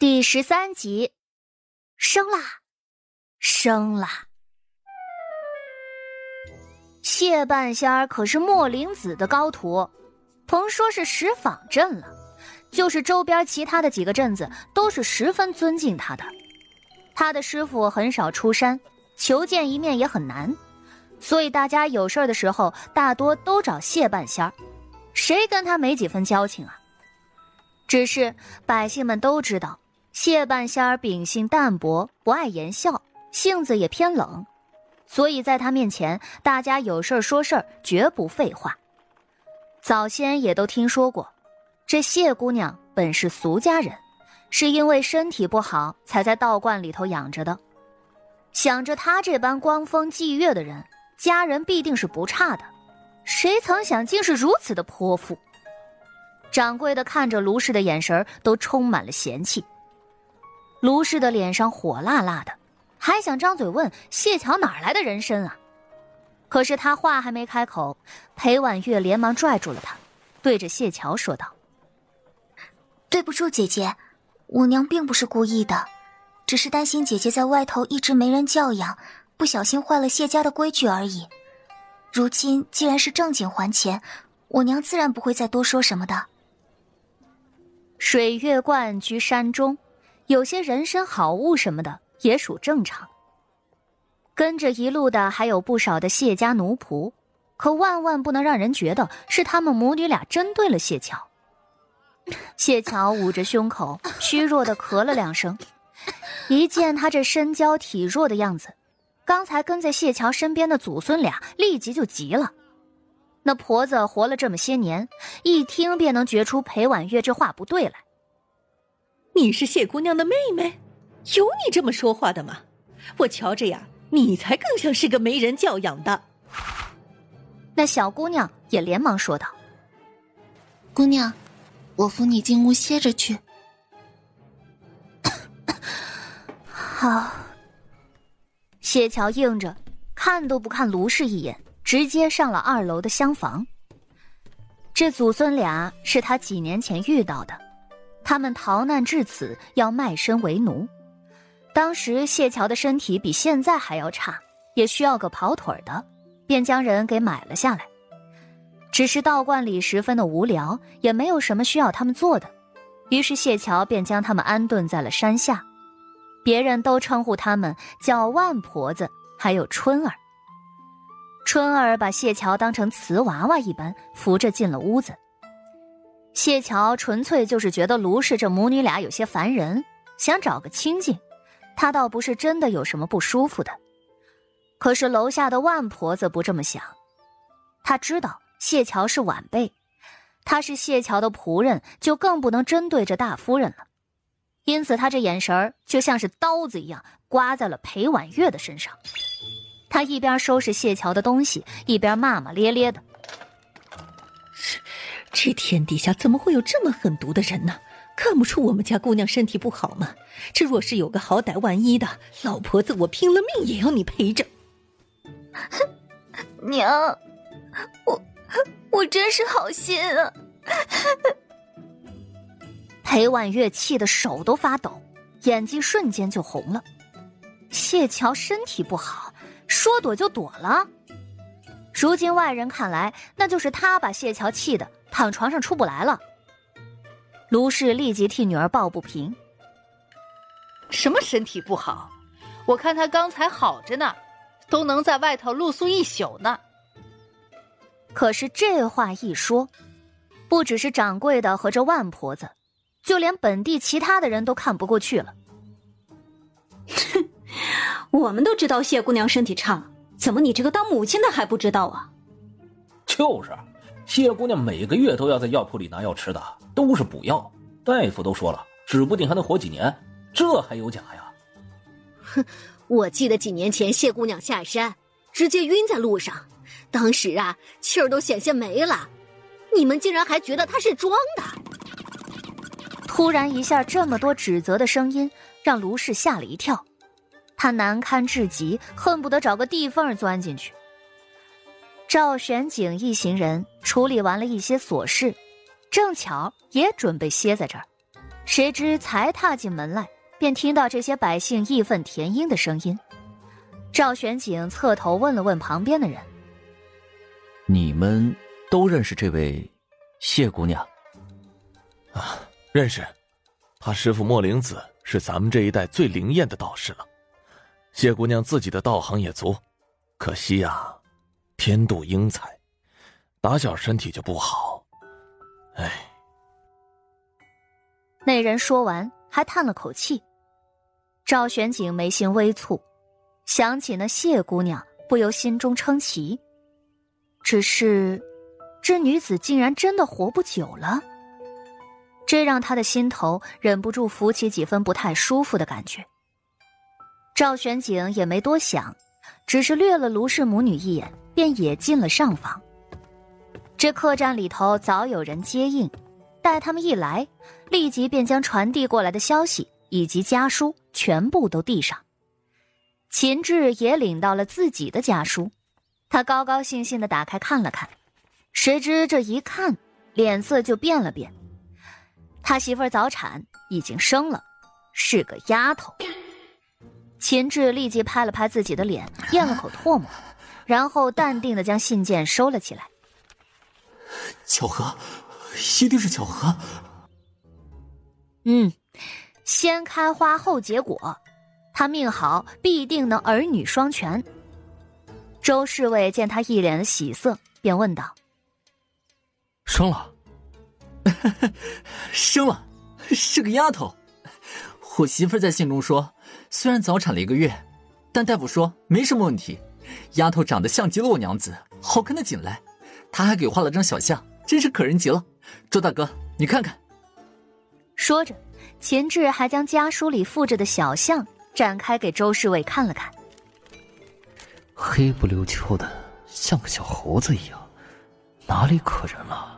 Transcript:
第十三集，生啦，生啦！谢半仙儿可是墨灵子的高徒，甭说是石坊镇了，就是周边其他的几个镇子都是十分尊敬他的。他的师傅很少出山，求见一面也很难，所以大家有事儿的时候大多都找谢半仙儿，谁跟他没几分交情啊？只是百姓们都知道。谢半仙儿秉性淡薄，不爱言笑，性子也偏冷，所以在他面前，大家有事儿说事儿，绝不废话。早先也都听说过，这谢姑娘本是俗家人，是因为身体不好才在道观里头养着的。想着她这般光风霁月的人，家人必定是不差的，谁曾想竟是如此的泼妇。掌柜的看着卢氏的眼神都充满了嫌弃。卢氏的脸上火辣辣的，还想张嘴问谢桥哪来的人参啊？可是他话还没开口，裴婉月连忙拽住了他，对着谢桥说道：“对不住，姐姐，我娘并不是故意的，只是担心姐姐在外头一直没人教养，不小心坏了谢家的规矩而已。如今既然是正经还钱，我娘自然不会再多说什么的。”水月观居山中。有些人参好物什么的也属正常。跟着一路的还有不少的谢家奴仆，可万万不能让人觉得是他们母女俩针对了谢桥。谢桥捂着胸口，虚弱的咳了两声。一见他这身娇体弱的样子，刚才跟在谢桥身边的祖孙俩立即就急了。那婆子活了这么些年，一听便能觉出裴婉月这话不对来。你是谢姑娘的妹妹，有你这么说话的吗？我瞧着呀，你才更像是个没人教养的。那小姑娘也连忙说道：“姑娘，我扶你进屋歇着去。”好。谢桥应着，看都不看卢氏一眼，直接上了二楼的厢房。这祖孙俩是他几年前遇到的。他们逃难至此，要卖身为奴。当时谢桥的身体比现在还要差，也需要个跑腿的，便将人给买了下来。只是道观里十分的无聊，也没有什么需要他们做的，于是谢桥便将他们安顿在了山下。别人都称呼他们叫万婆子，还有春儿。春儿把谢桥当成瓷娃娃一般扶着进了屋子。谢桥纯粹就是觉得卢氏这母女俩有些烦人，想找个清静。他倒不是真的有什么不舒服的。可是楼下的万婆子不这么想，他知道谢桥是晚辈，他是谢桥的仆人，就更不能针对着大夫人了。因此，他这眼神就像是刀子一样刮在了裴婉月的身上。他一边收拾谢桥的东西，一边骂骂咧咧的。这天底下怎么会有这么狠毒的人呢？看不出我们家姑娘身体不好吗？这若是有个好歹，万一的老婆子，我拼了命也要你陪着。娘，我我真是好心啊！裴婉月气得手都发抖，眼睛瞬间就红了。谢桥身体不好，说躲就躲了。如今外人看来，那就是他把谢桥气的。躺床上出不来了，卢氏立即替女儿抱不平。什么身体不好？我看他刚才好着呢，都能在外头露宿一宿呢。可是这话一说，不只是掌柜的和这万婆子，就连本地其他的人都看不过去了。哼，我们都知道谢姑娘身体差，怎么你这个当母亲的还不知道啊？就是。谢姑娘每个月都要在药铺里拿药吃的，都是补药。大夫都说了，指不定还能活几年，这还有假呀？哼，我记得几年前谢姑娘下山，直接晕在路上，当时啊气儿都险些没了。你们竟然还觉得她是装的？突然一下这么多指责的声音，让卢氏吓了一跳，他难堪至极，恨不得找个地缝钻进去。赵玄景一行人处理完了一些琐事，正巧也准备歇在这儿，谁知才踏进门来，便听到这些百姓义愤填膺的声音。赵玄景侧头问了问旁边的人：“你们都认识这位谢姑娘？”“啊，认识。她师傅莫灵子是咱们这一代最灵验的道士了。谢姑娘自己的道行也足，可惜呀，天妒英才，打小身体就不好。哎。”那人说完，还叹了口气。赵玄景眉心微蹙。想起那谢姑娘，不由心中称奇。只是，这女子竟然真的活不久了，这让他的心头忍不住浮起几分不太舒服的感觉。赵玄景也没多想，只是掠了卢氏母女一眼，便也进了上房。这客栈里头早有人接应，待他们一来，立即便将传递过来的消息以及家书全部都递上。秦志也领到了自己的家书，他高高兴兴的打开看了看，谁知这一看，脸色就变了变。他媳妇儿早产，已经生了，是个丫头。秦志立即拍了拍自己的脸，咽了口唾沫，然后淡定的将信件收了起来。巧合，一定是巧合。嗯，先开花后结果。他命好，必定能儿女双全。周侍卫见他一脸的喜色，便问道：“生了？生了，是个丫头。我媳妇在信中说，虽然早产了一个月，但大夫说没什么问题。丫头长得像极了我娘子，好看的紧来。他还给画了张小像，真是可人极了。周大哥，你看看。”说着，秦志还将家书里附着的小像。展开给周侍卫看了看，黑不溜秋的，像个小猴子一样，哪里可人了？